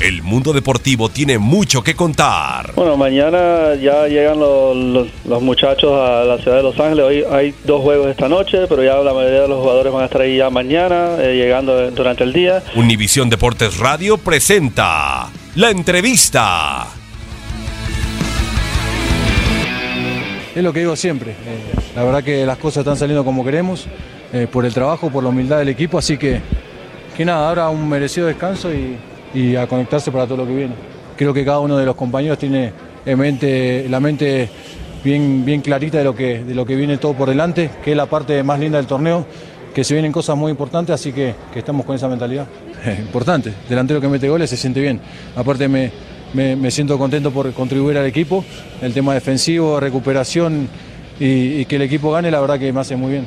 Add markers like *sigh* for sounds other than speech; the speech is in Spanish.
El mundo deportivo tiene mucho que contar. Bueno, mañana ya llegan los, los- los muchachos a la ciudad de Los Ángeles. Hoy hay dos juegos esta noche, pero ya la mayoría de los jugadores van a estar ahí ya mañana, eh, llegando durante el día. Univisión Deportes Radio presenta la entrevista. Es lo que digo siempre. eh, la verdad que las cosas están saliendo como queremos, eh, por el trabajo, por la humildad del equipo, así que, que nada, ahora un merecido descanso y, y a conectarse para todo lo que viene. Creo que cada uno de los compañeros tiene en mente, la mente bien, bien clarita de lo, que, de lo que viene todo por delante, que es la parte más linda del torneo, que se vienen cosas muy importantes, así que, que estamos con esa mentalidad. *laughs* Importante, delantero que mete goles se siente bien. Aparte me, me, siento contento por contribuir al equipo, el tema defensivo, recuperación y, y que el equipo gane, la verdad que me hace muy bien.